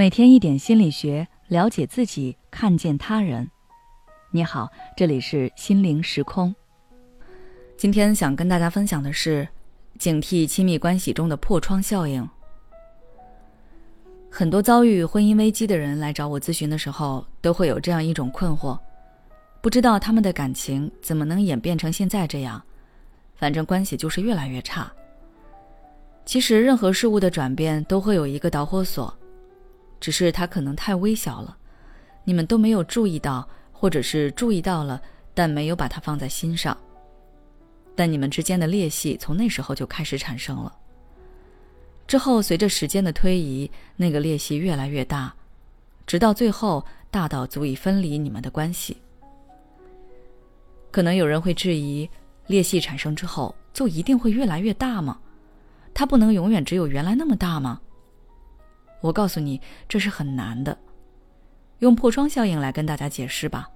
每天一点心理学，了解自己，看见他人。你好，这里是心灵时空。今天想跟大家分享的是，警惕亲密关系中的破窗效应。很多遭遇婚姻危机的人来找我咨询的时候，都会有这样一种困惑：不知道他们的感情怎么能演变成现在这样，反正关系就是越来越差。其实，任何事物的转变都会有一个导火索。只是它可能太微小了，你们都没有注意到，或者是注意到了，但没有把它放在心上。但你们之间的裂隙从那时候就开始产生了。之后随着时间的推移，那个裂隙越来越大，直到最后大到足以分离你们的关系。可能有人会质疑：裂隙产生之后就一定会越来越大吗？它不能永远只有原来那么大吗？我告诉你，这是很难的。用破窗效应来跟大家解释吧。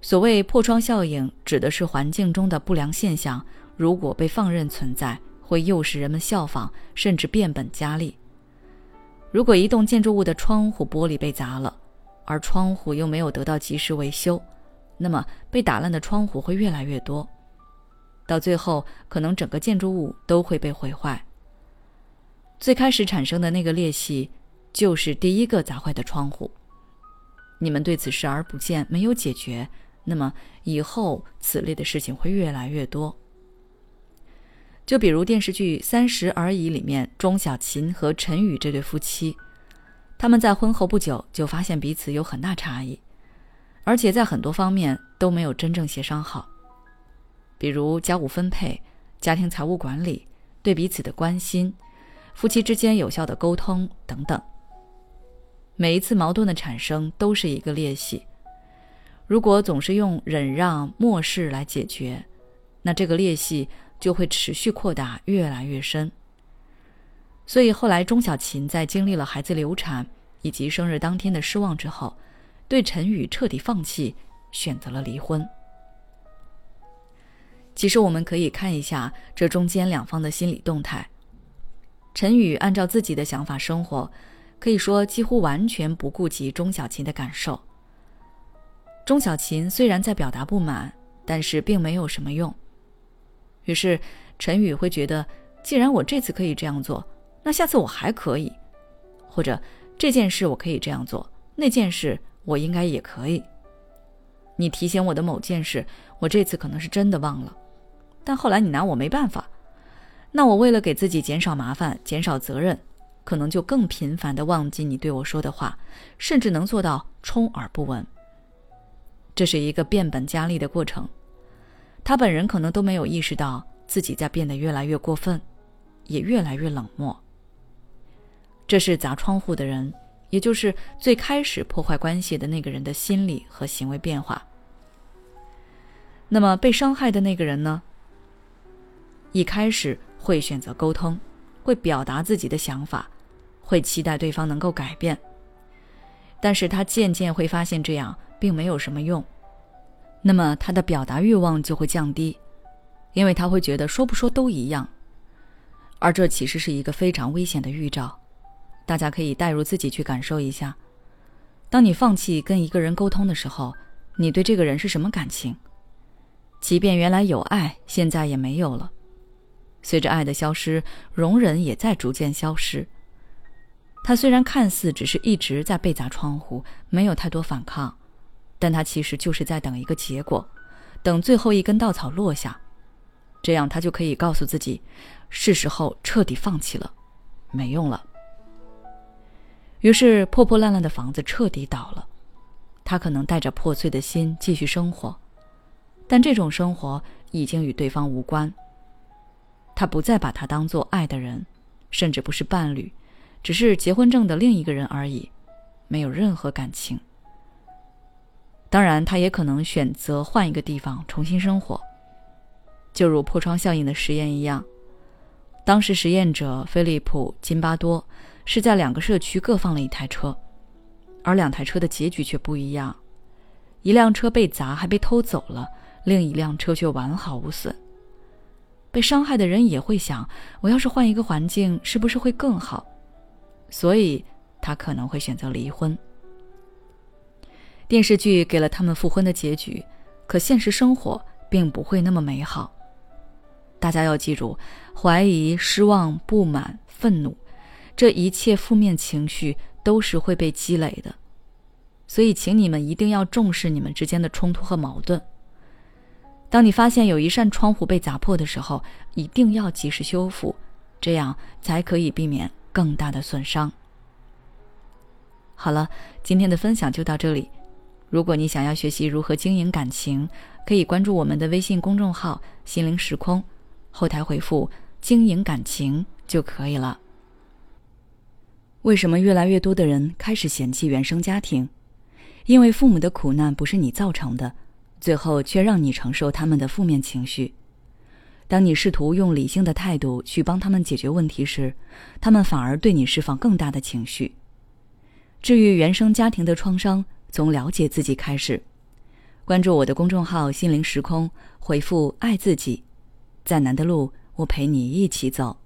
所谓破窗效应，指的是环境中的不良现象，如果被放任存在，会诱使人们效仿，甚至变本加厉。如果一栋建筑物的窗户玻璃被砸了，而窗户又没有得到及时维修，那么被打烂的窗户会越来越多，到最后，可能整个建筑物都会被毁坏。最开始产生的那个裂隙，就是第一个砸坏的窗户。你们对此视而不见，没有解决，那么以后此类的事情会越来越多。就比如电视剧《三十而已》里面，钟小琴和陈宇这对夫妻，他们在婚后不久就发现彼此有很大差异，而且在很多方面都没有真正协商好，比如家务分配、家庭财务管理、对彼此的关心。夫妻之间有效的沟通等等，每一次矛盾的产生都是一个裂隙。如果总是用忍让、漠视来解决，那这个裂隙就会持续扩大，越来越深。所以后来钟小琴在经历了孩子流产以及生日当天的失望之后，对陈宇彻底放弃，选择了离婚。其实我们可以看一下这中间两方的心理动态。陈宇按照自己的想法生活，可以说几乎完全不顾及钟小琴的感受。钟小琴虽然在表达不满，但是并没有什么用。于是陈宇会觉得，既然我这次可以这样做，那下次我还可以，或者这件事我可以这样做，那件事我应该也可以。你提醒我的某件事，我这次可能是真的忘了，但后来你拿我没办法。那我为了给自己减少麻烦、减少责任，可能就更频繁的忘记你对我说的话，甚至能做到充耳不闻。这是一个变本加厉的过程，他本人可能都没有意识到自己在变得越来越过分，也越来越冷漠。这是砸窗户的人，也就是最开始破坏关系的那个人的心理和行为变化。那么被伤害的那个人呢？一开始。会选择沟通，会表达自己的想法，会期待对方能够改变。但是他渐渐会发现这样并没有什么用，那么他的表达欲望就会降低，因为他会觉得说不说都一样，而这其实是一个非常危险的预兆。大家可以代入自己去感受一下：当你放弃跟一个人沟通的时候，你对这个人是什么感情？即便原来有爱，现在也没有了。随着爱的消失，容忍也在逐渐消失。他虽然看似只是一直在被砸窗户，没有太多反抗，但他其实就是在等一个结果，等最后一根稻草落下，这样他就可以告诉自己，是时候彻底放弃了，没用了。于是破破烂烂的房子彻底倒了，他可能带着破碎的心继续生活，但这种生活已经与对方无关。他不再把他当做爱的人，甚至不是伴侣，只是结婚证的另一个人而已，没有任何感情。当然，他也可能选择换一个地方重新生活，就如破窗效应的实验一样。当时实验者菲利普·金巴多是在两个社区各放了一台车，而两台车的结局却不一样：一辆车被砸还被偷走了，另一辆车却完好无损。被伤害的人也会想：我要是换一个环境，是不是会更好？所以，他可能会选择离婚。电视剧给了他们复婚的结局，可现实生活并不会那么美好。大家要记住，怀疑、失望、不满、愤怒，这一切负面情绪都是会被积累的。所以，请你们一定要重视你们之间的冲突和矛盾。当你发现有一扇窗户被砸破的时候，一定要及时修复，这样才可以避免更大的损伤。好了，今天的分享就到这里。如果你想要学习如何经营感情，可以关注我们的微信公众号“心灵时空”，后台回复“经营感情”就可以了。为什么越来越多的人开始嫌弃原生家庭？因为父母的苦难不是你造成的。最后却让你承受他们的负面情绪。当你试图用理性的态度去帮他们解决问题时，他们反而对你释放更大的情绪。治愈原生家庭的创伤，从了解自己开始。关注我的公众号“心灵时空”，回复“爱自己”，再难的路，我陪你一起走。